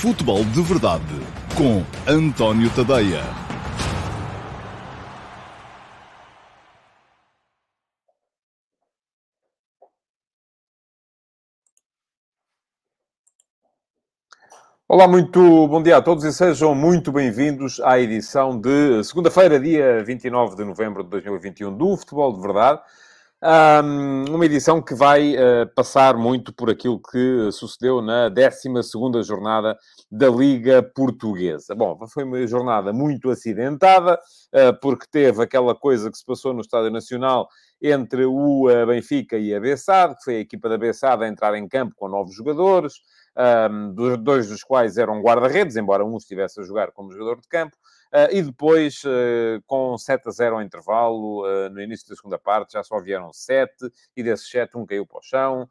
Futebol de Verdade com António Tadeia. Olá, muito bom dia a todos e sejam muito bem-vindos à edição de segunda-feira, dia 29 de novembro de 2021 do Futebol de Verdade. Um, uma edição que vai uh, passar muito por aquilo que sucedeu na 12 jornada da Liga Portuguesa. Bom, foi uma jornada muito acidentada, uh, porque teve aquela coisa que se passou no Estádio Nacional entre o uh, Benfica e a Bessade, que foi a equipa da Bessade a entrar em campo com novos jogadores, um, dois dos quais eram guarda-redes, embora um estivesse a jogar como jogador de campo. Uh, e depois, uh, com 7 a 0 ao intervalo, uh, no início da segunda parte, já só vieram 7, e desses 7, um caiu para o chão,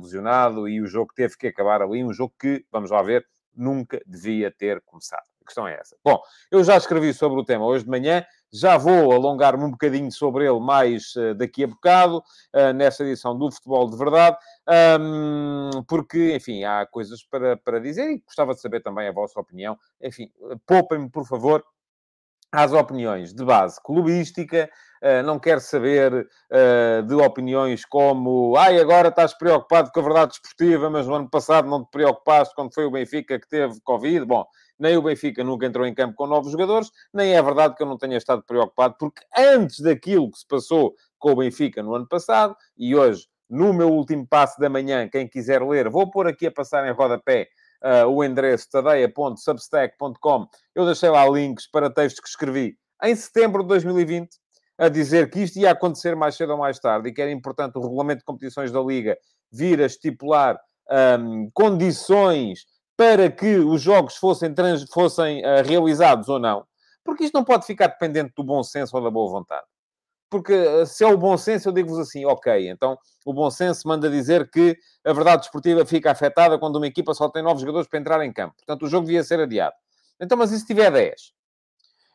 lesionado, e o jogo teve que acabar ali, um jogo que, vamos lá ver, nunca devia ter começado. Questão é essa. Bom, eu já escrevi sobre o tema hoje de manhã, já vou alongar-me um bocadinho sobre ele mais uh, daqui a bocado, uh, nesta edição do Futebol de Verdade, um, porque, enfim, há coisas para, para dizer e gostava de saber também a vossa opinião. Enfim, poupem-me, por favor, às opiniões de base clubística, uh, não quero saber uh, de opiniões como ai, agora estás preocupado com a verdade desportiva, mas no ano passado não te preocupaste quando foi o Benfica que teve Covid. Bom, nem o Benfica nunca entrou em campo com novos jogadores, nem é verdade que eu não tenha estado preocupado, porque antes daquilo que se passou com o Benfica no ano passado, e hoje, no meu último passo da manhã, quem quiser ler, vou pôr aqui a passar em rodapé uh, o endereço tadeia.substack.com. Eu deixei lá links para textos que escrevi em setembro de 2020, a dizer que isto ia acontecer mais cedo ou mais tarde e que era importante o regulamento de competições da Liga vir a estipular um, condições para que os jogos fossem, trans, fossem uh, realizados ou não. Porque isto não pode ficar dependente do bom senso ou da boa vontade. Porque uh, se é o bom senso, eu digo-vos assim, ok, então o bom senso manda dizer que a verdade desportiva fica afetada quando uma equipa só tem nove jogadores para entrar em campo. Portanto, o jogo devia ser adiado. Então, mas e se tiver 10?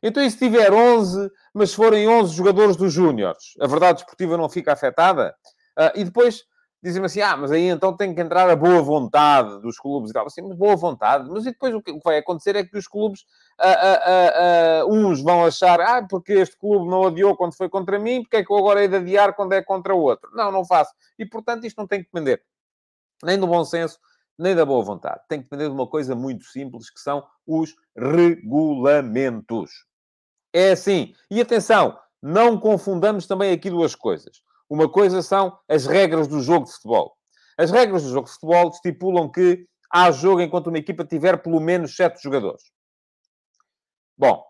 Então, e se tiver 11, mas forem 11 jogadores dos Júniores? A verdade desportiva não fica afetada? Uh, e depois, dizem-me assim, ah, mas aí então tem que entrar a boa vontade dos clubes e tal. Assim, mas boa vontade. Mas e depois o que vai acontecer é que os clubes, ah, ah, ah, uns vão achar, ah, porque este clube não adiou quando foi contra mim, porque é que eu agora hei de adiar quando é contra o outro? Não, não faço. E, portanto, isto não tem que depender nem do bom senso, nem da boa vontade. Tem que depender de uma coisa muito simples, que são os regulamentos. É assim. E atenção, não confundamos também aqui duas coisas. Uma coisa são as regras do jogo de futebol. As regras do jogo de futebol estipulam que há jogo enquanto uma equipa tiver pelo menos sete jogadores. Bom,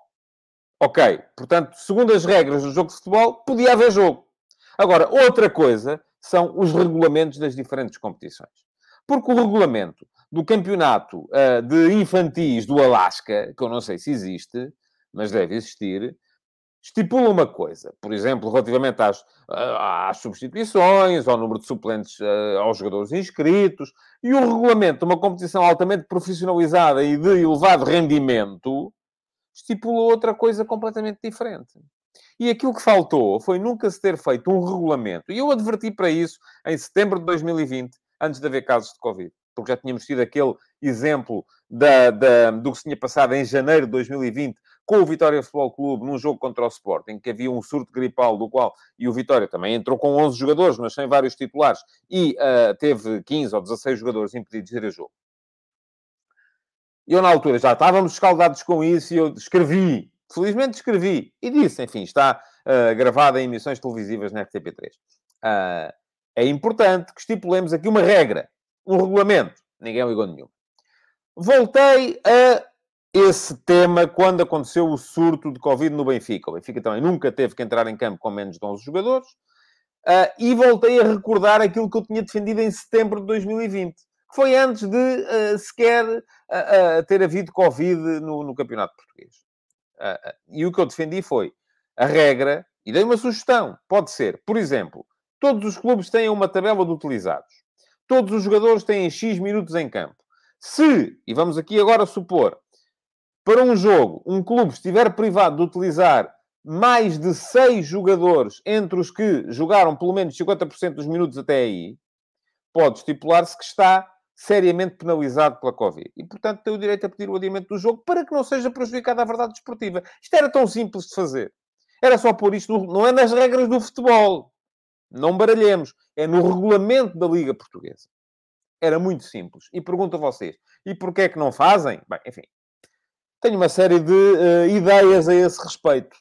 ok. Portanto, segundo as regras do jogo de futebol, podia haver jogo. Agora, outra coisa são os regulamentos das diferentes competições. Porque o regulamento do campeonato uh, de infantis do Alasca, que eu não sei se existe, mas deve existir, estipula uma coisa, por exemplo, relativamente às, às substituições, ao número de suplentes aos jogadores inscritos, e o regulamento de uma competição altamente profissionalizada e de elevado rendimento estipula outra coisa completamente diferente. E aquilo que faltou foi nunca se ter feito um regulamento, e eu adverti para isso em setembro de 2020, antes de haver casos de Covid porque já tínhamos tido aquele exemplo da, da, do que se tinha passado em janeiro de 2020 com o Vitória Futebol Clube num jogo contra o Sporting, que havia um surto gripal do qual, e o Vitória também entrou com 11 jogadores, mas sem vários titulares, e uh, teve 15 ou 16 jogadores impedidos de ir a jogo. Eu, na altura, já estávamos escaldados com isso e eu escrevi, felizmente escrevi, e disse, enfim, está uh, gravado em emissões televisivas na RTP3. Uh, ah, é importante que estipulemos aqui uma regra um regulamento. Ninguém ligou nenhum. Voltei a esse tema quando aconteceu o surto de Covid no Benfica. O Benfica também nunca teve que entrar em campo com menos de 11 jogadores. Uh, e voltei a recordar aquilo que eu tinha defendido em setembro de 2020, que foi antes de uh, sequer uh, ter havido Covid no, no Campeonato Português. e o que eu defendi foi a regra, e dei uma sugestão: pode ser, por exemplo, todos os clubes têm uma tabela de utilizados todos os jogadores têm X minutos em campo. Se, e vamos aqui agora supor, para um jogo, um clube estiver privado de utilizar mais de 6 jogadores entre os que jogaram pelo menos 50% dos minutos até aí, pode estipular-se que está seriamente penalizado pela Covid. E, portanto, tem o direito a pedir o adiamento do jogo para que não seja prejudicada a verdade desportiva. Isto era tão simples de fazer. Era só pôr isto, no... não é nas regras do futebol. Não baralhemos. É no regulamento da Liga Portuguesa. Era muito simples. E pergunto a vocês, e porquê é que não fazem? Bem, enfim, tenho uma série de uh, ideias a esse respeito.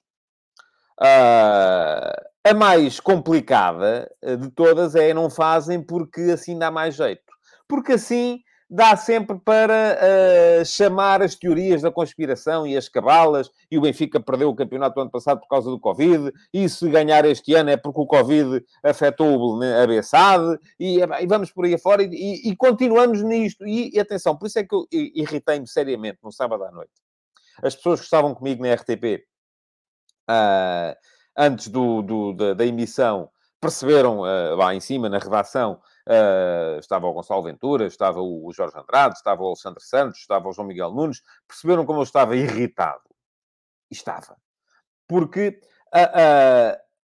Uh, a mais complicada eh, de todas é não fazem porque assim dá mais jeito. Porque assim dá sempre para uh, chamar as teorias da conspiração e as cabalas, e o Benfica perdeu o campeonato ano passado por causa do Covid, e se ganhar este ano é porque o Covid afetou a Bessade, e, e vamos por aí afora, e, e continuamos nisto. E, e, atenção, por isso é que eu irritei-me seriamente no sábado à noite. As pessoas que estavam comigo na RTP, uh, ah, antes do, do da, da, emissão, perceberam uh, lá em cima, na redação, uh, estava o Gonçalo Ventura, estava o Jorge Andrade, estava o Alexandre Santos, estava o João Miguel Nunes, perceberam como eu estava irritado. Estava. Porque a,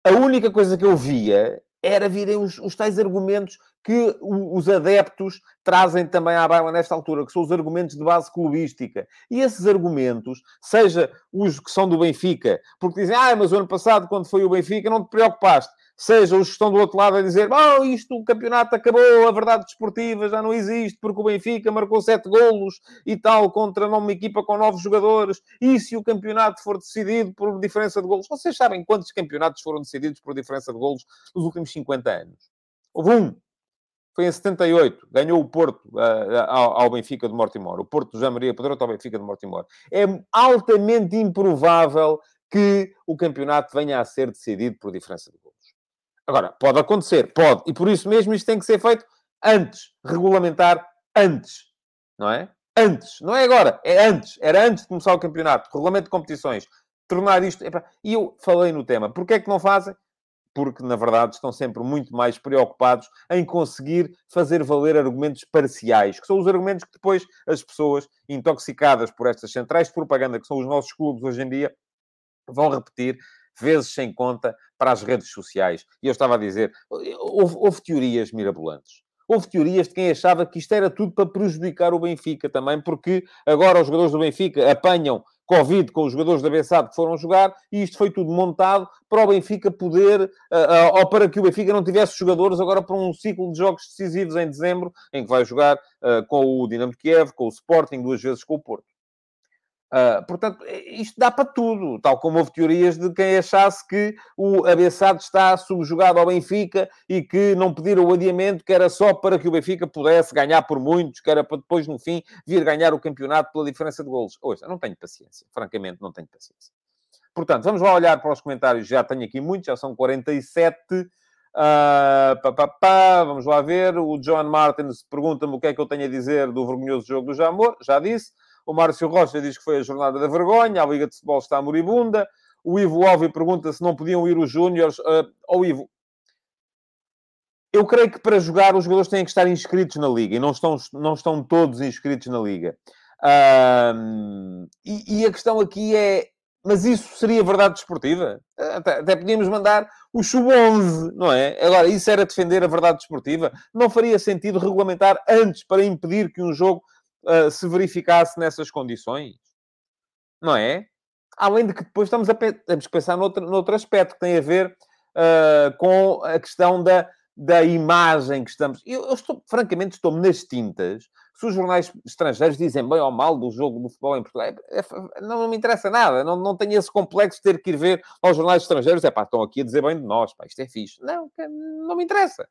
a, a única coisa que eu via era virem os, os tais argumentos que os adeptos trazem também à baila nesta altura, que são os argumentos de base clubística. E esses argumentos, seja os que são do Benfica, porque dizem, ah, mas o ano passado, quando foi o Benfica, não te preocupaste seja os que estão do outro lado a dizer oh, isto, o campeonato acabou, a verdade desportiva já não existe, porque o Benfica marcou sete golos e tal, contra uma equipa com nove jogadores, e se o campeonato for decidido por diferença de golos? Vocês sabem quantos campeonatos foram decididos por diferença de golos nos últimos 50 anos? Houve um. Foi em 78. Ganhou o Porto uh, ao, ao, Benfica de Mortimor. O Porto de Maria Pedroto ao Benfica de Mortimor. É altamente improvável que o campeonato venha a ser decidido por diferença de golos. Agora, pode acontecer, pode. E por isso mesmo isto tem que ser feito antes. Regulamentar antes. Não é? Antes. Não é agora. É antes. Era antes de começar o campeonato. Regulamento de competições. Tornar isto... E eu falei no tema. Porquê é que não fazem? Porque, na verdade, estão sempre muito mais preocupados em conseguir fazer valer argumentos parciais, que são os argumentos que depois as pessoas intoxicadas por estas centrais de propaganda, que são os nossos clubes hoje em dia, vão repetir vezes sem conta para as redes sociais. E eu estava a dizer, houve, houve teorias mirabolantes. Houve teorias de quem achava que isto era tudo para prejudicar o Benfica também, porque agora os jogadores do Benfica apanham Covid com os jogadores da Bessade que foram jogar e isto foi tudo montado para o Benfica poder, uh, uh, ou para que o Benfica não tivesse jogadores agora para um ciclo de jogos decisivos em dezembro, em que vai jogar uh, com o Dinamo de Kiev, com o Sporting, duas vezes com o Porto. Uh, portanto, isto dá para tudo, tal como houve teorias de quem achasse que o Abessado está subjugado ao Benfica e que não pediram o adiamento, que era só para que o Benfica pudesse ganhar por muitos, que era para depois, no fim, vir ganhar o campeonato pela diferença de golos. Hoje, não tenho paciência, francamente, não tenho paciência. Portanto, vamos lá olhar para os comentários, já tenho aqui muitos, já são 47. Uh, pá, pá, pá, vamos lá ver. O John Martins pergunta-me o que é que eu tenho a dizer do vergonhoso jogo do Jamor, já disse. O Márcio Rocha diz que foi a jornada da vergonha, a Liga de Futebol está moribunda. O Ivo Alves pergunta se não podiam ir os Júniores. Uh, oh, Ivo, eu creio que para jogar os jogadores têm que estar inscritos na Liga e não estão, não estão todos inscritos na Liga. Uh, e, e, a questão aqui é: mas isso seria verdade desportiva? Até, até podíamos mandar o sub-11, não é? Agora, isso era defender a verdade desportiva? Não faria sentido regulamentar antes para impedir que um jogo uh, se verificasse nessas condições. Não é? Além de que depois estamos a temos que pensar noutro, noutro aspecto que tem a ver uh, com a questão da, da imagem que estamos. Eu, eu estou, francamente, estou-me nas tintas. Se os jornais estrangeiros dizem bem ou mal do jogo do futebol em Portugal, é, é, não, não, me interessa nada. Não, não tenho esse complexo de ter que ir ver aos jornais estrangeiros. É pá, estão aqui a dizer bem de nós, pá, isto é fixe. Não, não me interessa.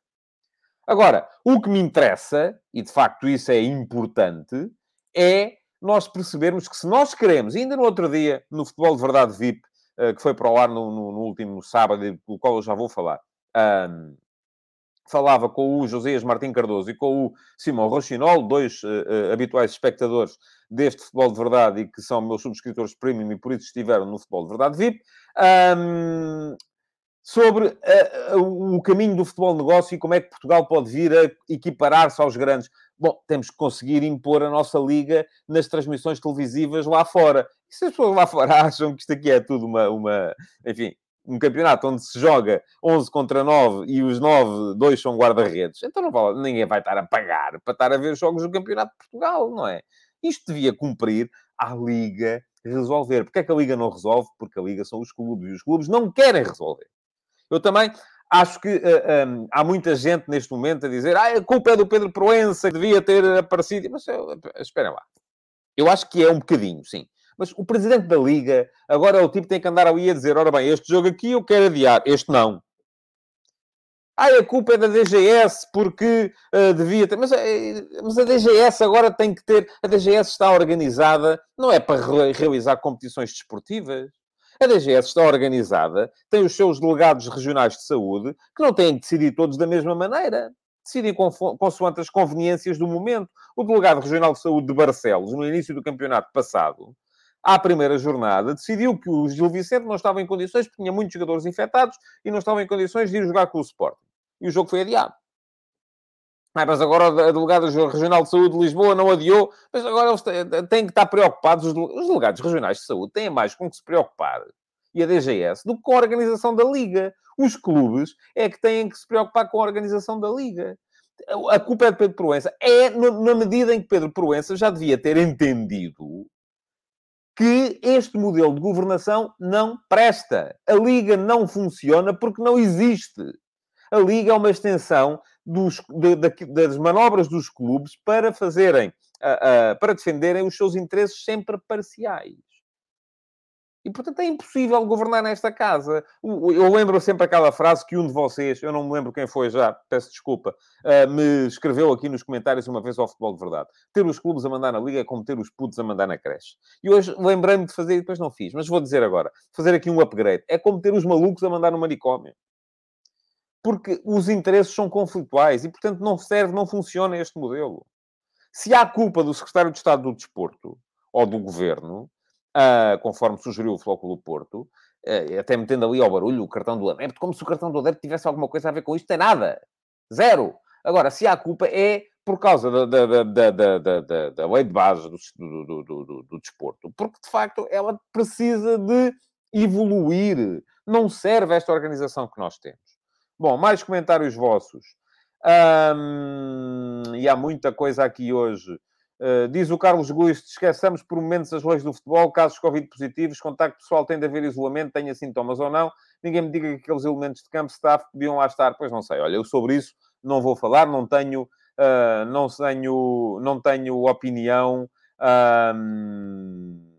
Agora, o que me interessa, e de facto isso é importante, é nós percebermos que se nós queremos, ainda no outro dia, no Futebol de Verdade VIP, eh, que foi para o ar no, no, no último sábado, do qual eu já vou falar, um, falava com o Josias Martim Cardoso e com o Simão Rochinol, dois uh, uh, habituais espectadores deste Futebol de Verdade e que são meus subscritores premium e por isso estiveram no Futebol de Verdade VIP. Um, sobre uh, o caminho do futebol negócio e como é que Portugal pode vir a equiparar-se aos grandes. Bom, temos que conseguir impor a nossa liga nas transmissões televisivas lá fora. E se as pessoas lá fora acham que isto aqui é tudo uma, uma enfim, um campeonato onde se joga 11 contra 9 e os 9, dois são guarda-redes, então não vale, ninguém vai estar a pagar para estar a ver jogos do Campeonato de Portugal, não é? Isto devia cumprir à Liga resolver. Porquê é que a Liga não resolve? Porque a Liga são os clubes e os clubes não querem resolver. Eu também acho que uh, eh, um, há muita gente neste momento a dizer ah, a culpa é do Pedro Proença, devia ter aparecido. Mas uh, esperem lá. Eu acho que é um bocadinho, sim. Mas o presidente da Liga agora é o tipo que tem que andar ali a dizer: ora bem, este jogo aqui eu quero adiar, este não. Ah, a culpa é da DGS porque uh, devia ter. Mas, mas, a DGS agora tem que ter. A DGS está organizada, não é para re realizar competições desportivas. A DGS está organizada, tem os seus delegados regionais de saúde, que não têm que decidir todos da mesma maneira. Decidem consoante as conveniências do momento. O delegado regional de saúde de Barcelos, no início do campeonato passado, à primeira jornada, decidiu que o Gil Vicente não estava em condições, porque tinha muitos jogadores infectados, e não estava em condições de ir jogar com o Sporting. E o jogo foi adiado. Ah, mas agora a delegada regional de saúde de Lisboa não adiou, mas agora eles têm que estar preocupados, os delegados regionais de saúde têm mais com que se preocupar, e a DGS, do que com a organização da Liga. Os clubes é que têm que se preocupar com a organização da Liga. A culpa é de Pedro Proença. É na medida em que Pedro Proença já devia ter entendido que este modelo de governação não presta. A Liga não funciona porque não existe. A Liga é uma extensão dos, de, de, das manobras dos clubes para fazerem, uh, uh, para defenderem os seus interesses sempre parciais. E, portanto, é impossível governar nesta casa. Eu lembro sempre aquela frase que um de vocês, eu não me lembro quem foi já, peço desculpa, uh, me escreveu aqui nos comentários uma vez ao Futebol de Verdade. Ter os clubes a mandar na Liga é como ter os putos a mandar na creche. E hoje lembrei-me de fazer, e depois não fiz, mas vou dizer agora. Fazer aqui um upgrade. É como ter os malucos a mandar no manicômio. Porque os interesses são conflituais e, portanto, não serve, não funciona este modelo. Se há culpa do Secretário de Estado do Desporto ou do Governo, uh, conforme sugeriu o Flóculo Porto, uh, até metendo ali ao barulho o cartão do adepto, como se o cartão do adepto tivesse alguma coisa a ver com isto. Tem nada. Zero. Agora, se há culpa, é por causa da, da, da, da, da, da lei de base do, do, do, do, do desporto. Porque, de facto, ela precisa de evoluir. Não serve esta organização que nós temos. Bom, mais comentários vossos. e há muita coisa aqui hoje. Uh, diz o Carlos Guiz, esqueçamos por momentos as leis do futebol, casos Covid positivos, contacto pessoal tem de haver isolamento, tenha sintomas ou não. Ninguém me diga que aqueles elementos de campo, staff, podiam lá estar. Pois não sei, olha, eu sobre isso não vou falar, não tenho, uh, não tenho, não tenho opinião uh,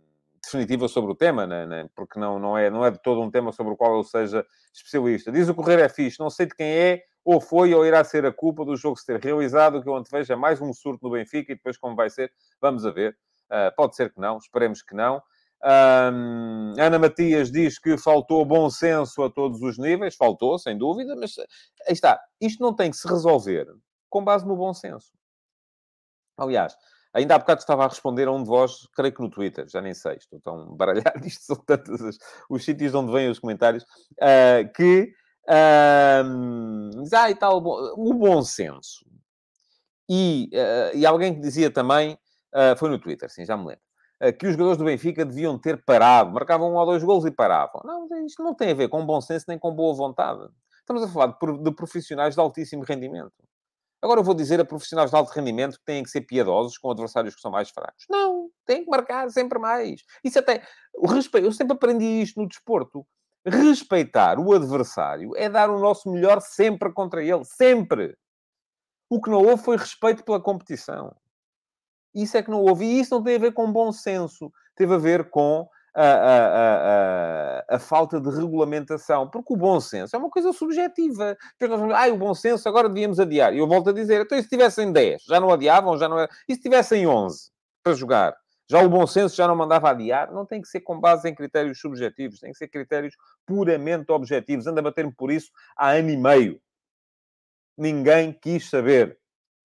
definitiva sobre o tema, né, né? porque não, não, é, não é de todo um tema sobre o qual eu seja especialista. Diz o Correio é fixe, não sei de quem é, ou foi ou irá ser a culpa do jogo se ter realizado, que eu antevejo é mais um surto no Benfica e depois como vai ser, vamos a ver. Uh, pode ser que não, esperemos que não. Um, Ana Matias diz que faltou bom senso a todos os níveis, faltou, sem dúvida, mas aí está. Isto não tem que se resolver com base no bom senso. Aliás, ainda há bocado estava a responder a um de vós, creio que no Twitter, já nem sei, estou tão baralhado, isto são tantos os, os sítios onde vêm os comentários, uh, que um, ah, e tal, o bom senso. E, uh, e alguém que dizia também, uh, foi no Twitter, sim, já me lembro, uh, que os jogadores do Benfica deviam ter parado, marcavam um ou dois gols e paravam. Não, isto não tem a ver com bom senso nem com boa vontade. Estamos a falar de, de profissionais de altíssimo rendimento. Agora eu vou dizer a profissionais de alto rendimento que têm que ser piedosos com adversários que são mais fracos. Não, têm que marcar sempre mais. Isso até. O respeito, eu sempre aprendi isto no desporto. Respeitar o adversário é dar o nosso melhor sempre contra ele. Sempre. O que não houve foi respeito pela competição. Isso é que não houve. E isso não tem a ver com bom senso. Teve a ver com a, a, a, a, falta de regulamentação. Porque o bom senso é uma coisa subjetiva. Depois nós vamos, ah, o bom senso agora devíamos adiar. E eu volto a dizer, então e se tivessem 10? Já não adiavam? Já não era... E se tivessem 11 para jogar? Já o bom senso já não mandava adiar. Não tem que ser com base em critérios subjetivos, tem que ser critérios puramente objetivos. Anda a bater-me por isso há ano e meio. Ninguém quis saber.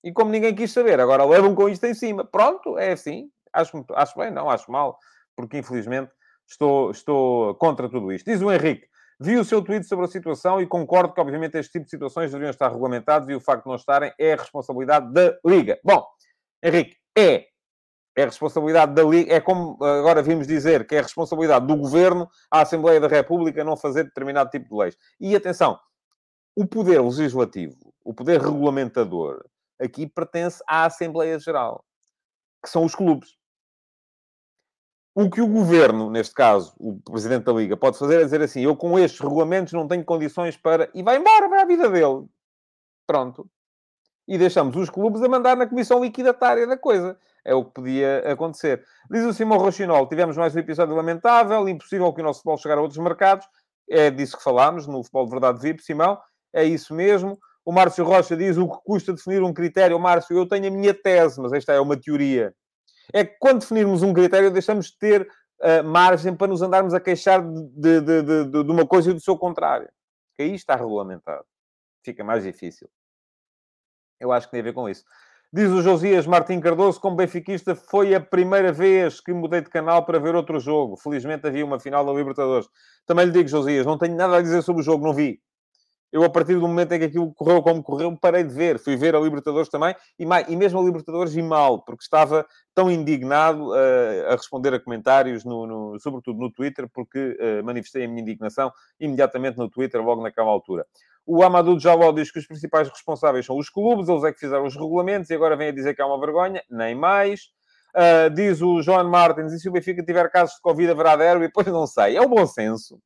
E como ninguém quis saber, agora levam com isto em cima. Pronto, é assim. Acho, acho bem, não, acho mal, porque infelizmente estou, estou contra tudo isto. Diz o Henrique. Vi o seu tweet sobre a situação e concordo que, obviamente, este tipo de situações deveriam estar regulamentados e o facto de não estarem é responsabilidade da Liga. Bom, Henrique, é É responsabilidade da Liga, é como agora vimos dizer que é responsabilidade do Governo, a Assembleia da República, não fazer determinado tipo de leis. E atenção, o poder legislativo, o poder regulamentador, aqui pertence à Assembleia Geral, que são os clubes. O que o governo, neste caso, o presidente da Liga, pode fazer é dizer assim: eu com estes regulamentos não tenho condições para. e vai embora, vai à vida dele. Pronto. E deixamos os clubes a mandar na comissão liquidatária da coisa. É o que podia acontecer. Diz o Simão Rochinol: tivemos mais um episódio lamentável, impossível que o nosso futebol chegar a outros mercados. É disso que falámos no Futebol de Verdade VIP, Simão. É isso mesmo. O Márcio Rocha diz o que custa definir um critério. Márcio, eu tenho a minha tese, mas esta é uma teoria é que quando definirmos um critério, deixamos de ter uh, margem para nos andarmos a queixar de, de, de, de, uma coisa e do seu contrário. Que aí está regulamentado. Fica mais difícil. Eu acho que tem a ver com isso. Diz o Josias Martim Cardoso, como benfiquista, foi a primeira vez que mudei de canal para ver outro jogo. Felizmente havia uma final da Libertadores. Também lhe digo, Josias, não tenho nada a dizer sobre o jogo, não vi eu, a partir do momento em que aquilo correu como correu, parei de ver. Fui ver a Libertadores também, e, mais, e mesmo a Libertadores e mal, porque estava tão indignado uh, a responder a comentários, no, no, sobretudo no Twitter, porque uh, manifestei a minha indignação imediatamente no Twitter, logo naquela altura. O Amadou Jaló diz que os principais responsáveis são os clubes, eles é que fizeram os regulamentos e agora vem a dizer que é uma vergonha. Nem mais. Uh, diz o João Martins, e se o Benfica tiver casos de Covid haverá derby? Pois não sei. É o bom senso.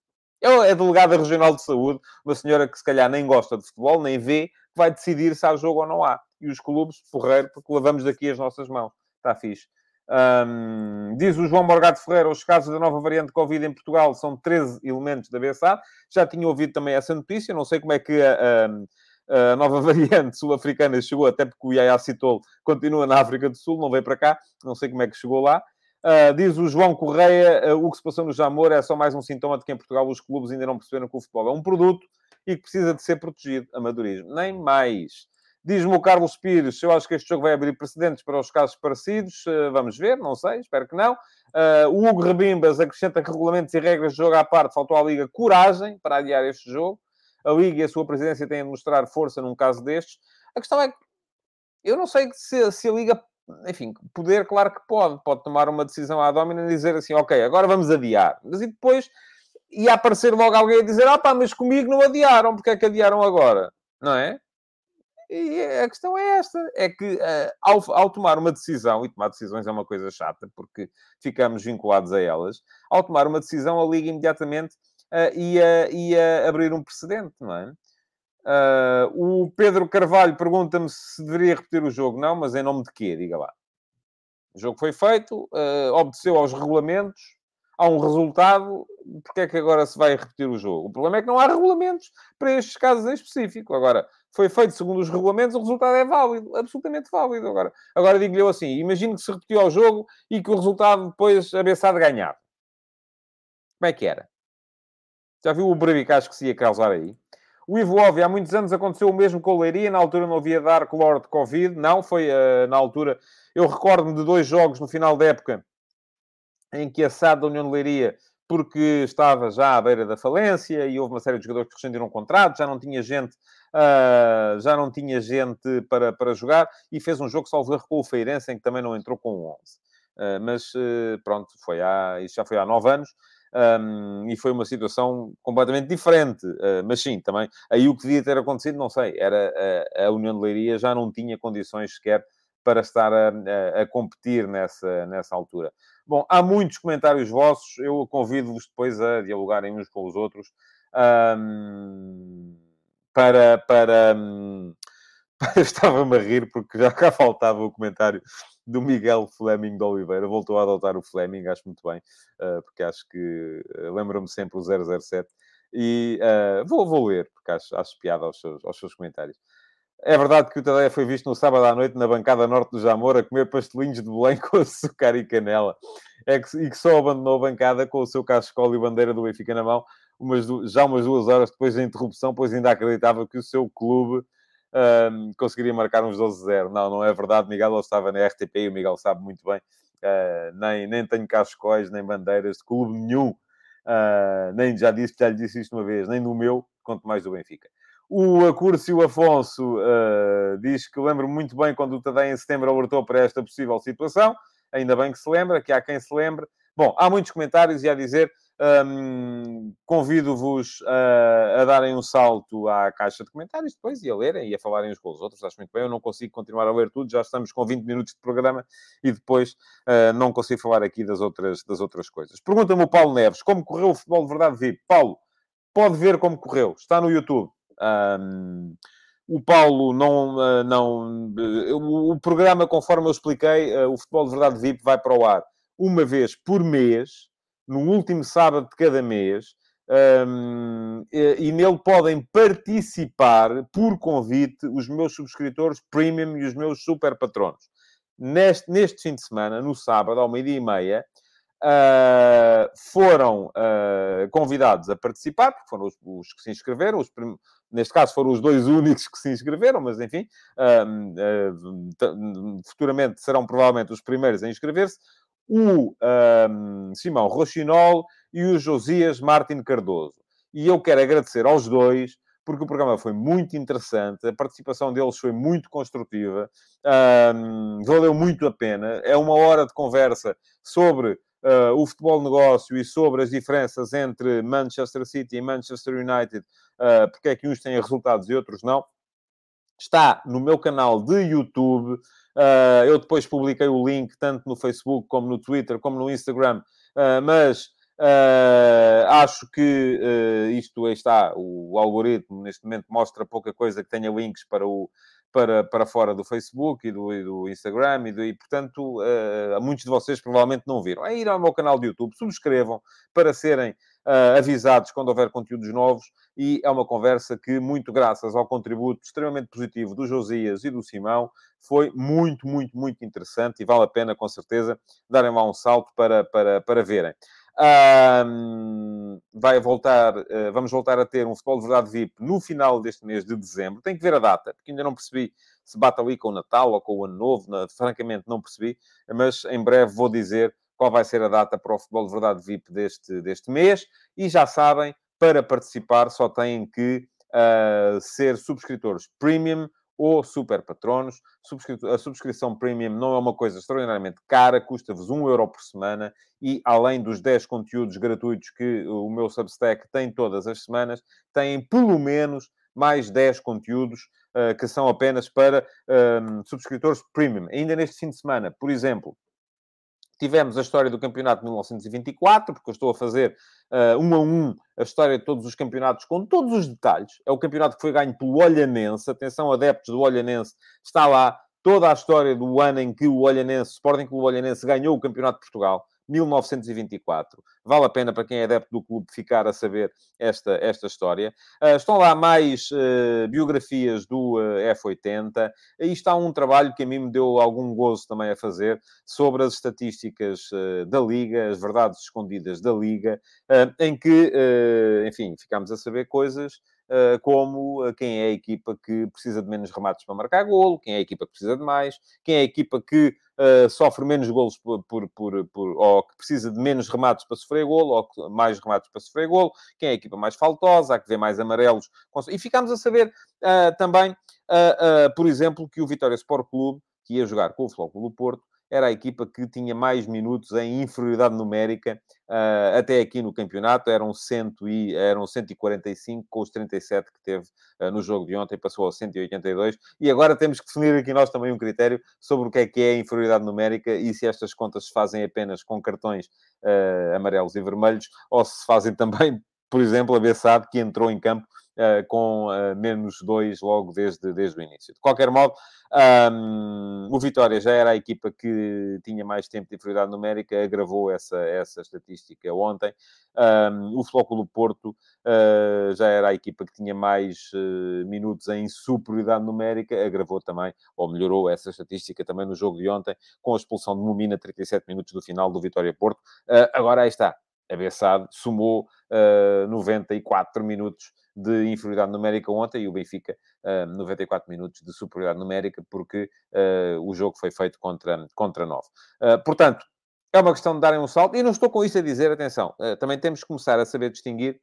É delegada regional de saúde, uma senhora que se calhar nem gosta de futebol, nem vê, vai decidir se há jogo ou não há. E os clubes, porreiro, porque lavamos daqui as nossas mãos. Está fixe. Um, diz o João Morgado Ferreira, os casos da nova variante Covid em Portugal são 13 elementos da BSA. Já tinha ouvido também essa notícia, não sei como é que a, a, a nova variante sul-africana chegou, até porque o Yaya Citou continua na África do Sul, não veio para cá, não sei como é que chegou lá. Uh, diz o João Correia, uh, o que se passou no Jamor é só mais um sintoma de que em Portugal os clubes ainda não perceberam que o futebol é um produto e que precisa de ser protegido. Amadorismo. Nem mais. Diz-me o Carlos Pires, eu acho que este jogo vai abrir precedentes para os casos parecidos. Uh, vamos ver, não sei, espero que não. o Hugo Rebimbas acrescenta que regulamentos e regras de jogo à parte, faltou à Liga coragem para adiar este jogo. A Liga e a sua presidência têm de mostrar força num caso destes. A questão é que eu não sei se, se a Liga enfim, poder, claro que pode, pode tomar uma decisão à domina e dizer assim, ok, agora vamos adiar. Mas e depois ia aparecer logo alguém a dizer, ah pá, mas comigo não adiaram, porque é que adiaram agora? Não é? E a questão é esta, é que uh, ao, ao, tomar uma decisão, e tomar decisões é uma coisa chata, porque ficamos vinculados a elas, ao tomar uma decisão, a Liga imediatamente uh, ia, ia abrir um precedente, não é? Uh, o Pedro Carvalho pergunta-me se deveria repetir o jogo. Não, mas em nome de quê? Diga lá. O jogo foi feito, uh, obedeceu aos regulamentos, há um resultado, porque é que agora se vai repetir o jogo? O problema é que não há regulamentos para estes casos em específico. Agora, foi feito segundo os regulamentos, o resultado é válido, absolutamente válido. Agora, agora digo-lhe eu assim, imagino que se repetiu ao jogo e que o resultado depois a Bessade ganhava. Como é que era? Já viu o bravicaz que se ia causar aí? O Ivo Ovi, há muitos anos aconteceu o mesmo com o Leiria, na altura não havia Dark Lord Covid, não, foi uh, na altura... Eu recordo-me de dois jogos no final da época em que a SAD da União de Leiria, porque estava já à beira da falência e houve uma série de jogadores que rescindiram contrato, já não tinha gente, uh, já não tinha gente para, para jogar e fez um jogo salvo com o Feirense em que também não entrou com 11. Uh, eh, mas pronto, foi há, isso já foi há nove anos um, e foi uma situação completamente diferente. Uh, mas sim, também, aí o que devia ter acontecido, não sei, era a, a União de Leiria já não tinha condições sequer para estar a, a, a, competir nessa, nessa altura. Bom, há muitos comentários vossos, eu convido-vos depois a dialogarem uns com os outros um, para. para um, Estava-me a rir porque já cá faltava o comentário do Miguel Fleming de Oliveira. Voltou a adotar o Fleming, acho muito bem, uh, porque acho que uh, lembra-me sempre o 007. E uh, vou, vou ler, porque acho, acho piada aos seus, aos seus comentários. É verdade que o Tadeia foi visto no sábado à noite na bancada norte do Jamor a comer pastelinhos de Belém com açúcar e canela. É que, e que só abandonou a bancada com o seu cachecol e bandeira do Benfica na mão, umas, já umas duas horas depois da interrupção, pois ainda acreditava que o seu clube um, conseguiria marcar uns 12-0. Não, não é verdade. Miguel estava na RTP e o Miguel sabe muito bem. Uh, nem, nem tenho cascóis, nem bandeiras de clube nenhum. Uh, nem já disse, já lhe disse isto uma vez, nem no meu, quanto mais do Benfica. O Acúrcio Afonso uh, diz que lembro muito bem quando o Tadei em setembro alertou para esta possível situação. ainda bem que se lembra, que há quem se lembre. Bom, há muitos comentários e a dizer um, Convido-vos a, a, darem um salto à caixa de comentários depois e a lerem e a falarem uns com os outros. Acho muito bem. Eu não consigo continuar a ler tudo, já estamos com 20 minutos de programa e depois uh, não consigo falar aqui das outras, das outras coisas. Pergunta-me o Paulo Neves como correu o futebol de verdade VIP. Paulo, pode ver como correu, está no YouTube. Um, o Paulo não. Ah, não o programa, conforme eu expliquei, ah, o Futebol de Verdade VIP vai para o ar uma vez por mês no último sábado de cada mês. Um, e, nele podem participar por convite os meus subscritores premium e os meus super patronos. Neste, neste fim de semana, no sábado, ao meio-dia e meia, uh, foram uh, convidados a participar, porque foram os, os que se inscreveram, os, neste caso foram os dois únicos que se inscreveram, mas enfim, uh, futuramente serão provavelmente os primeiros a inscrever-se o um, Simão Rochinol e o Josias Martin Cardoso. E eu quero agradecer aos dois, porque o programa foi muito interessante, a participação deles foi muito construtiva, um, valeu muito a pena. É uma hora de conversa sobre uh, o futebol negócio e sobre as diferenças entre Manchester City e Manchester United, uh, porque é que uns têm resultados e outros não. Está no meu canal de YouTube. Uh, eu depois publiquei o link tanto no Facebook, como no Twitter, como no Instagram, uh, mas uh, acho que isto está, o algoritmo neste momento mostra pouca coisa que tenha links para o. Para, para fora do Facebook e do, e do Instagram, e, do, e portanto, muitos de vocês provavelmente não viram. É ir ao meu canal de YouTube, subscrevam para serem uh, avisados quando houver conteúdos novos e é uma conversa que, muito graças ao contributo extremamente positivo do Josias e do Simão, foi muito, muito, muito interessante e vale a pena, com certeza, darem lá um salto para, para, para verem. Um, vai voltar, uh, vamos voltar a ter um futebol de verdade VIP no final deste mês de dezembro. Tem que ver a data, porque ainda não percebi se bate ali com o Natal ou com o Ano Novo. francamente, não percebi, mas em breve vou dizer qual vai ser a data para o Futebol de Verdade VIP deste, deste mês. E já sabem, para participar só têm que uh, ser subscritores premium ou super patronos. A subscrição premium não é uma coisa extraordinariamente cara, custa-vos 1 euro por semana e, além dos 10 conteúdos gratuitos que o meu Substack tem todas as semanas, têm pelo menos mais 10 conteúdos uh, que são apenas para um, subscritores premium. Ainda neste fim de semana, por exemplo, Tivemos a história do campeonato de 1924, porque eu estou a fazer uh, um a um a história de todos os campeonatos com todos os detalhes. É o campeonato que foi ganho pelo Olhanense. Atenção, adeptos do Olhanense, está lá toda a história do ano em que o Olhanense, Sporting Clube Olhanense, ganhou o Campeonato de Portugal. 1924. Vale a pena para quem é adepto do clube ficar a saber esta, esta história. Uh, estão lá mais uh, biografias do uh, F80. Aí está um trabalho que a mim me deu algum gozo também a fazer sobre as estatísticas da Liga, as verdades escondidas da Liga, em que, enfim, ficámos a saber coisas como uh, quem é a equipa que precisa de menos remates para marcar golo, quem é a equipa que precisa de mais, quem é a equipa que uh, sofre menos golos por, por, por, por, ou que precisa de menos remates para sofrer golo, ou mais remates para sofrer golo, quem é a equipa mais faltosa, a que vê mais amarelos. E ficámos a saber também, por exemplo, que o Vitória Sport Clube, que ia jogar com o Clube Porto, era a equipa que tinha mais minutos em inferioridade numérica uh, até aqui no campeonato. Eram, cento e, eram 145 com os 37 que teve uh, no jogo de ontem, passou a 182. E agora temos que definir aqui nós também um critério sobre o que é que é inferioridade numérica e se estas contas se fazem apenas com cartões uh, amarelos e vermelhos ou se fazem também, por exemplo, a Bessade que entrou em campo com uh, menos dois logo desde, desde o início. De qualquer modo, um, o Vitória já era a equipa que tinha mais tempo de inferioridade numérica, agravou essa, essa estatística ontem. Um, o Flóculo Porto uh, já era a equipa que tinha mais minutos em superioridade numérica, agravou também, ou melhorou essa estatística também no jogo de ontem, com a expulsão de Mumina 37 minutos do final do Vitória Porto. agora aí está, a Bessade somou uh, 94 minutos de inferioridade numérica ontem e o Benfica uh, 94 minutos de superioridade numérica porque uh, o jogo foi feito contra, contra 9. Uh, portanto, é uma questão de darem um salto. E não estou com isso a dizer, atenção, também temos que começar a saber distinguir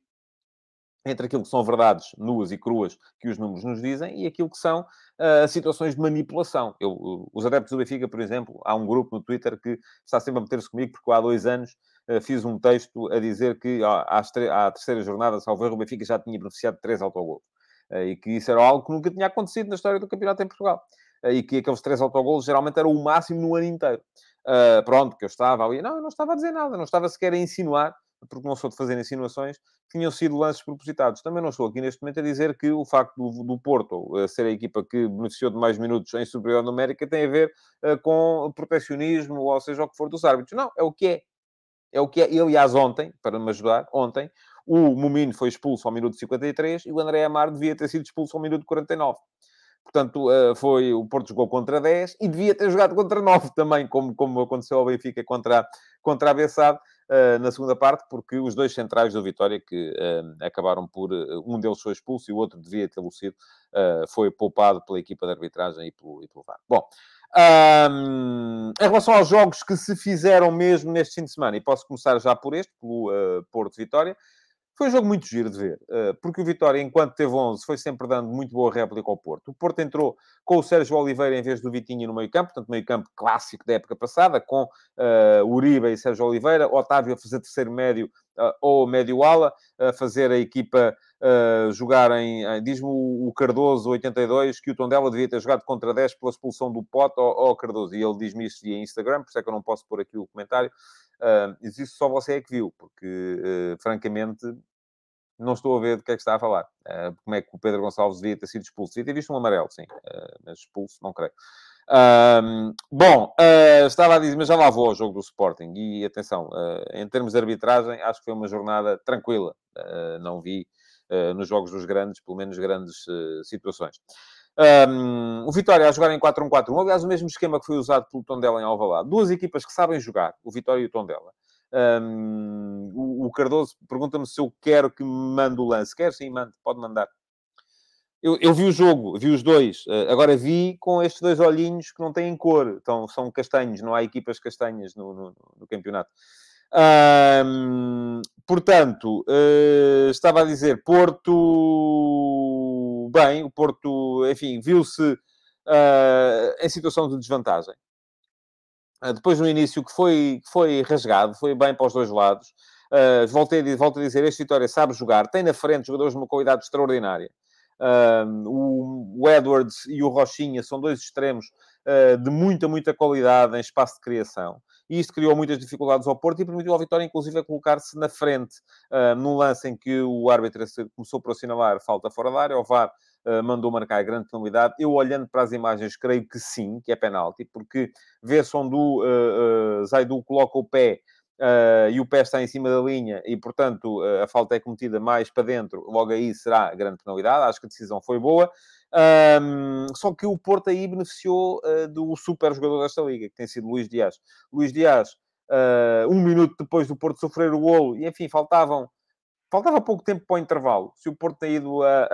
entre aquilo que são verdades nuas e cruas que os números nos dizem e aquilo que são uh, situações de manipulação. Eu, os adeptos do Benfica, por exemplo, há um grupo no Twitter que está sempre a meter-se comigo porque há dois anos fiz um texto a dizer que à, à terceira jornada, salvo o Benfica já tinha beneficiado de três autogolos. Uh, e que isso era algo que nunca tinha acontecido na história do campeonato em Portugal. e que aqueles três autogolos geralmente eram o máximo no ano inteiro. pronto, que eu estava ali. Não, eu não estava a dizer nada, não estava sequer a insinuar porque não sou de fazer insinuações, tinham sido lances propositados. Também não estou aqui neste momento a dizer que o facto do, do Porto uh, ser a equipa que beneficiou de mais minutos em superior numérica tem a ver uh, com protecionismo, ou seja, o que for dos árbitros. Não, é o que é. É o que é. E, aliás, ontem, para me ajudar, ontem, o Mumino foi expulso ao minuto 53 e o André Amar devia ter sido expulso ao minuto 49. Portanto, uh, foi, o Porto jogou contra 10 e devia ter jogado contra 9 também, como, como aconteceu ao Benfica contra, contra a Bessade na segunda parte, porque os dois centrais do Vitória, que uh, acabaram por... um deles foi expulso e o outro devia ter sido, foi poupado pela equipa de arbitragem e pelo, e pelo VAR. Bom, um, em relação aos jogos que se fizeram mesmo neste fim de semana, e posso começar já por este, pelo Porto-Vitória, foi um jogo muito giro de ver, eh, porque o Vitória, enquanto teve 11, foi sempre dando muito boa réplica ao Porto. O Porto entrou com o Sérgio Oliveira em vez do Vitinho no meio-campo, portanto, meio-campo clássico da época passada, com uh, Uribe e Sérgio Oliveira, Otávio a fazer terceiro médio ou médio-ala, a fazer a equipa uh, jogar em... Uh, Diz-me o, Cardoso, 82, que o Tondela devia ter jogado contra 10 pela expulsão do Pote ao, ao Cardoso. E ele diz-me isso via Instagram, por isso é que eu não posso pôr aqui o comentário. Uh, isso só você é que viu, porque, francamente, não estou a ver do que é que está a falar. Como é que o Pedro Gonçalves devia ter sido expulso? Devia ter visto um amarelo, sim, mas expulso, não creio. Uh, bom, estava a dizer, mas já lá vou ao jogo do Sporting. E atenção, em termos de arbitragem, acho que foi uma jornada tranquila. não vi nos jogos dos grandes, pelo menos grandes situações. Um, o Vitória a jogar em 4-1-4-1, aliás, o mesmo esquema que foi usado pelo Tondela em Alvalade. Duas equipas que sabem jogar, o Vitória e o Tondela. Um, o, o, Cardoso pergunta-me se eu quero que me mande o lance. Quer sim, mande, pode mandar. Eu, eu, vi o jogo, vi os dois. Uh, agora vi com estes dois olhinhos que não têm cor. Então, são castanhos, não há equipas castanhas no, no, no campeonato. Portanto, uh, estava a dizer, Porto... Bem, o Porto, enfim, viu-se uh, em situação de desvantagem. Uh, depois, no início, que foi, foi rasgado, foi bem para os dois lados. Voltei, volto a dizer, este Vitória sabe jogar, tem na frente jogadores de uma qualidade extraordinária. O, Edwards e o Rochinha são dois extremos uh, de muita, muita qualidade em espaço de criação. E isto criou muitas dificuldades ao Porto e permitiu ao Vitória, inclusive, a colocar-se na frente uh, num lance em que o árbitro começou por assinalar falta fora da área. O VAR uh, mandou marcar a grande penalidade. Eu, olhando para as imagens, creio que sim, que é penalti, porque vê-se onde o uh, Zaidu coloca o pé Uh, e o pé está em cima da linha e, portanto, uh, a falta é cometida mais para dentro, logo aí será grande penalidade. Acho que a decisão foi boa. Um, só que o Porto aí beneficiou uh, do super jogador desta liga, que tem sido Luís Dias. Luís Dias, um minuto depois do Porto sofrer o golo, e enfim, faltavam faltava pouco tempo para o intervalo. Se o Porto tem ido a,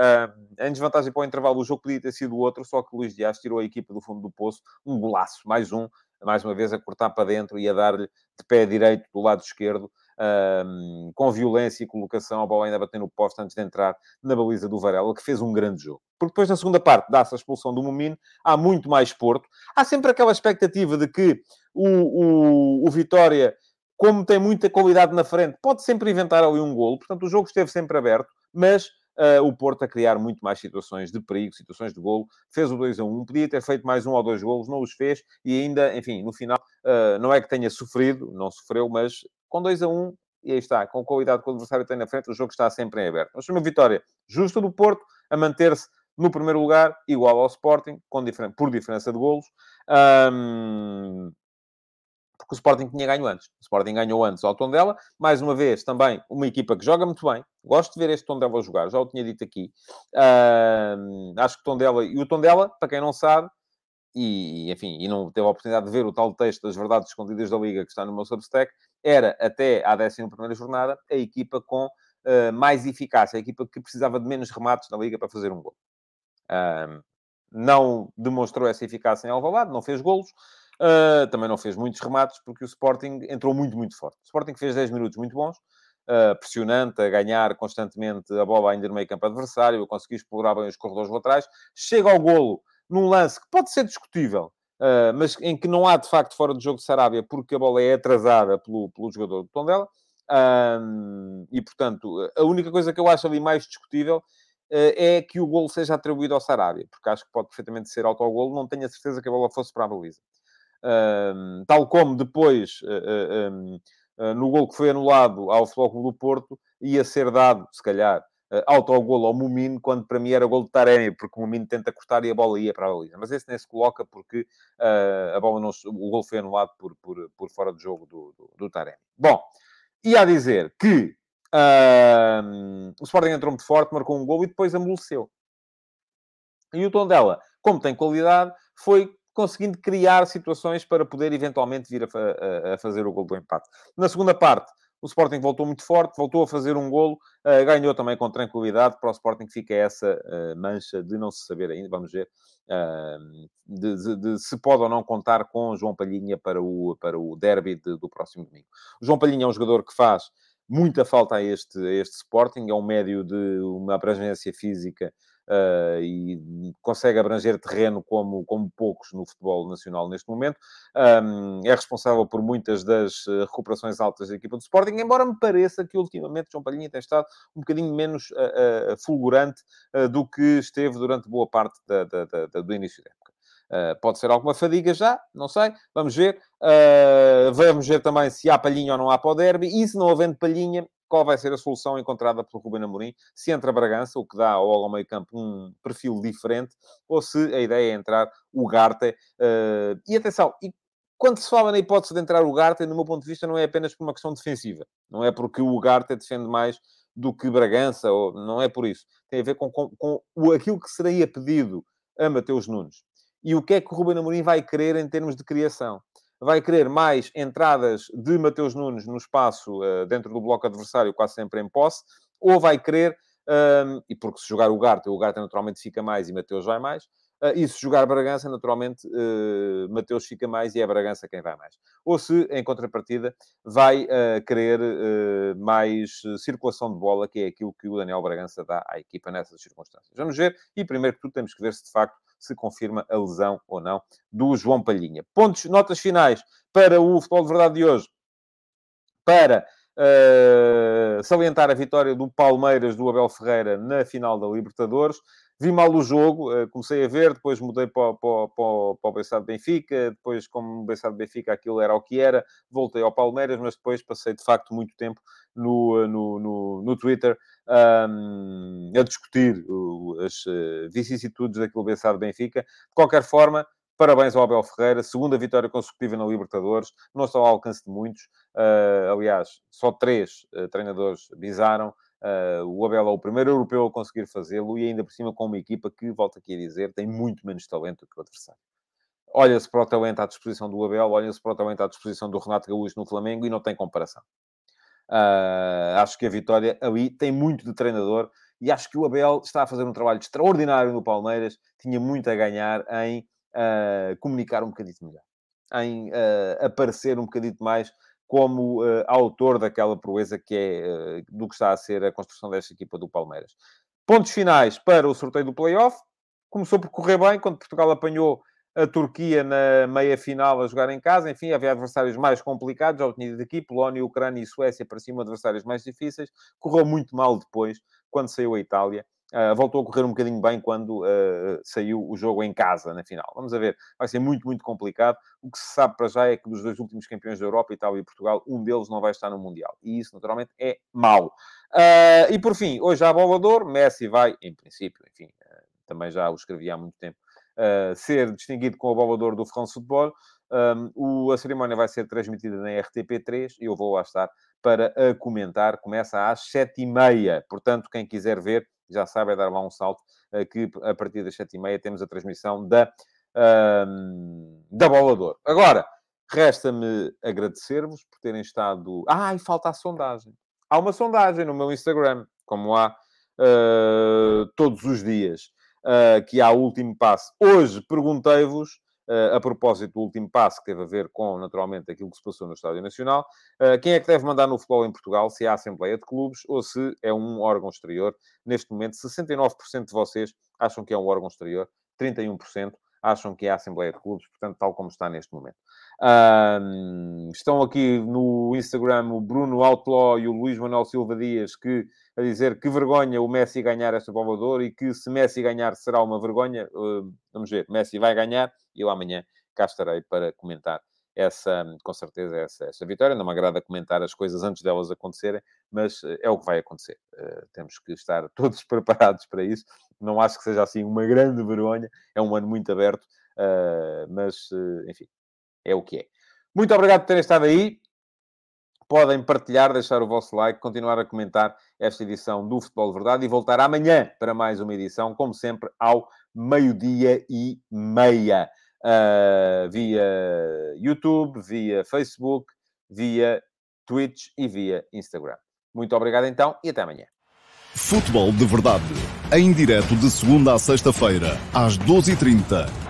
a, em desvantagem para o intervalo, o jogo podia ter sido outro, só que Luís Dias tirou a equipa do fundo do poço. Um golaço, mais um, mais uma vez a cortar para dentro e a dar-lhe de pé direito do lado esquerdo, um, com violência e colocação, a bola ainda batendo no poste antes de entrar na baliza do Varela, que fez um grande jogo. Porque depois, na segunda parte, dá-se a expulsão do Momino, há muito mais Porto. Há sempre aquela expectativa de que o, o, o Vitória, como tem muita qualidade na frente, pode sempre inventar ali um golo. Portanto, o jogo esteve sempre aberto, mas uh, o Porto a criar muito mais situações de perigo, situações de golo. Fez o 2 a 1, podia ter feito mais um ou dois golos, não os fez e ainda, enfim, no final, uh, não é que tenha sofrido, não sofreu, mas com 2 a 1, e aí está, com a qualidade que o adversário tem na frente, o jogo está sempre em aberto. Mas uma vitória justa do Porto a manter-se no primeiro lugar, igual ao Sporting, diferen por diferença de golos. Um, porque o Sporting tinha ganho antes. O Sporting ganhou antes ao Tondela. Mais uma vez, também uma equipa que joga muito bem. Gosto de ver este Tondela jogar, já o tinha dito aqui. Uh, acho que Tondela... E o Tondela, para quem não sabe, e, enfim, e não teve a oportunidade de ver o tal texto das verdades escondidas da Liga que está no meu Substack, era, até à 11 jornada, a equipa com uh, mais eficácia, a equipa que precisava de menos remates na Liga para fazer um gol. Não demonstrou essa eficácia em Alvalade, não fez golos, Uh, também não fez muitos remates, porque o Sporting entrou muito, muito forte. O Sporting fez 10 minutos muito bons, uh, pressionante, a ganhar constantemente a bola ainda no meio campo adversário, a conseguir explorar bem os corredores laterais. Chega ao golo num lance que pode ser discutível, uh, mas em que não há, de facto, fora do jogo de Sarabia, porque a bola é atrasada pelo, pelo jogador do Tondela. Um, e, portanto, a única coisa que eu acho ali mais discutível é que o golo seja atribuído ao Sarabia, porque acho que pode perfeitamente ser autogolo, não tenho a certeza que a bola fosse para a baliza. Tal como depois, uh, um, no gol que foi anulado ao Flóculo do Porto, ia ser dado, se calhar, uh, autogolo ao Mumino, quando para mim era gol de Taremi, porque o Mumino tenta cortar e a bola ia para a baliza. Mas esse nem se coloca porque uh, a bola não, o gol foi anulado por, por, por fora de jogo do, do, do Taremi. Bom, ia a dizer que uh, o Sporting entrou muito forte, marcou um gol e depois amoleceu. E o tom dela, como tem qualidade, foi conseguindo criar situações para poder eventualmente vir a, a, a fazer o gol do empate. Na segunda parte, o Sporting voltou muito forte, voltou a fazer um golo, uh, ganhou também com tranquilidade. Para o Sporting fica essa uh, mancha de não se saber ainda, vamos ver, uh, de, de, de, se pode ou não contar com João Palhinha para o, para o derby de, do próximo domingo. O João Palhinha é um jogador que faz muita falta a este, a este Sporting, é um médio de uma abrangência física uh, e consegue abranger terreno como, como poucos no futebol nacional neste momento. Um, é responsável por muitas das eh, recuperações altas da equipa do Sporting, embora me pareça que ultimamente João Palhinha tem estado um bocadinho menos uh, fulgurante do que esteve durante boa parte da, da, da, do início da época. Uh, pode ser alguma fadiga já, não sei. Vamos ver. Uh, vamos ver também se há palhinha ou não há para o derby. E se não havendo palhinha, qual vai ser a solução encontrada pelo Ruben Amorim, se entra Bragança, o que dá ao meio campo um perfil diferente, ou se a ideia é entrar o Garte. Uh, e atenção, e quando se fala na hipótese de entrar o Garte, no meu ponto de vista, não é apenas por uma questão defensiva. Não é porque o Garte defende mais do que Bragança, ou não é por isso. Tem a ver com, com, com aquilo que seria pedido a Mateus Nunes. E o que é que o Ruben Amorim vai querer em termos de criação? Vai querer mais entradas de Mateus Nunes no espaço uh, dentro do bloco adversário, quase sempre em posse, ou vai querer, ehm, e porque se jogar o Garte, o Garte naturalmente fica mais e Mateus vai mais, e se jogar Bragança, naturalmente uh, Mateus fica mais e é Bragança quem vai mais. Ou se, em contrapartida, vai uh, querer mais circulação de bola, que é aquilo que o Daniel Bragança dá à equipa nessas circunstâncias. Vamos ver, e primeiro que tudo temos que ver se de facto se confirma a lesão ou não do João Palhinha. Pontos, notas finais para o futebol de verdade de hoje. Para uh, salientar a vitória do Palmeiras do Abel Ferreira na final da Libertadores. Vi mal o jogo, uh, comecei a ver, depois mudei para, o Benfica, depois, como o Bessado Benfica aquilo era o que era, voltei ao Palmeiras, mas depois passei de facto muito tempo no, no, no, no Twitter um, a discutir as vicissitudes daquilo Bessado Benfica. De qualquer forma, Parabéns ao Abel Ferreira, segunda vitória consecutiva na Libertadores, não só ao alcance de muitos, uh, aliás, só três uh, treinadores visaram. Uh, o Abel é o primeiro europeu a conseguir fazê-lo e ainda por cima com uma equipa que, volto aqui a dizer, tem muito menos talento que o adversário. Olha-se para o talento à disposição do Abel, olha-se para o talento à disposição do Renato Gaúcho no Flamengo e não tem comparação. Uh, acho que a vitória ali tem muito de treinador e acho que o Abel está a fazer um trabalho extraordinário no Palmeiras, tinha muito a ganhar em uh, comunicar um bocadito melhor, em uh, aparecer um bocadito mais como uh, autor daquela proeza que é do que está a ser a construção desta equipa do Palmeiras. Pontos finais para o sorteio do playoff. Começou por correr bem, quando Portugal apanhou a Turquia na meia-final a jogar em casa. Enfim, havia adversários mais complicados, já tinha dito aqui, Polónia, Ucrânia e Suécia pareciam adversários mais difíceis. Correu muito mal depois, quando saiu a Itália. Uh, voltou a correr um bocadinho bem quando uh, saiu o jogo em casa, na final. Vamos ver. Vai ser muito, muito complicado. O que se sabe para já é que dos dois últimos campeões da Europa, Itália e Portugal, um deles não vai estar no Mundial. E isso, naturalmente, é mau. Uh, e, por fim, hoje há bolador. Messi vai, em princípio, enfim, também já o escrevi há muito tempo, ser distinguido com o bolador do France Football. Um, o, a cerimónia vai ser transmitida na RTP3 e eu vou lá estar para comentar. Começa às sete e meia. Portanto, quem quiser ver, já sabe, é dar lá um salto, uh, que a partir das sete e meia temos a transmissão da, uh, da Bola Agora, resta-me agradecer-vos por terem estado... Ah, e falta a sondagem. Há uma sondagem no meu Instagram, como há uh, todos os dias, uh, que há o último passo. Hoje perguntei-vos a propósito do último passo, que teve a ver com, naturalmente, aquilo que se passou no Estádio Nacional. Uh, quem é que deve mandar no futebol em Portugal? Se é a Assembleia de Clubes ou se é um órgão exterior? Neste momento, 69% de vocês acham que é um órgão exterior, 31% acham que é a Assembleia de Clubes, portanto, tal como está neste momento. Um, estão aqui no Instagram o Bruno Outlaw e o Luís Manuel Silva Dias que, a dizer que vergonha o Messi ganhar esta Salvador e que se Messi ganhar será uma vergonha. Uh, vamos ver, Messi vai ganhar e eu amanhã cá estarei para comentar essa, com certeza, essa, essa vitória. Não me agrada comentar as coisas antes delas acontecerem, mas uh, é o que vai acontecer. Uh, temos que estar todos preparados para isso. Não acho que seja assim uma grande vergonha. É um ano muito aberto, mas, enfim, é o que é. Muito obrigado por terem estado aí. Podem partilhar, deixar o vosso like, continuar a comentar esta edição do Futebol de Verdade e voltar amanhã para mais uma edição, como sempre, ao meio-dia e meia. Uh, via YouTube, via Facebook, via Twitch e via Instagram. Muito obrigado então e até amanhã. Futebol de Verdade, em direto de segunda a sexta-feira, às 12h30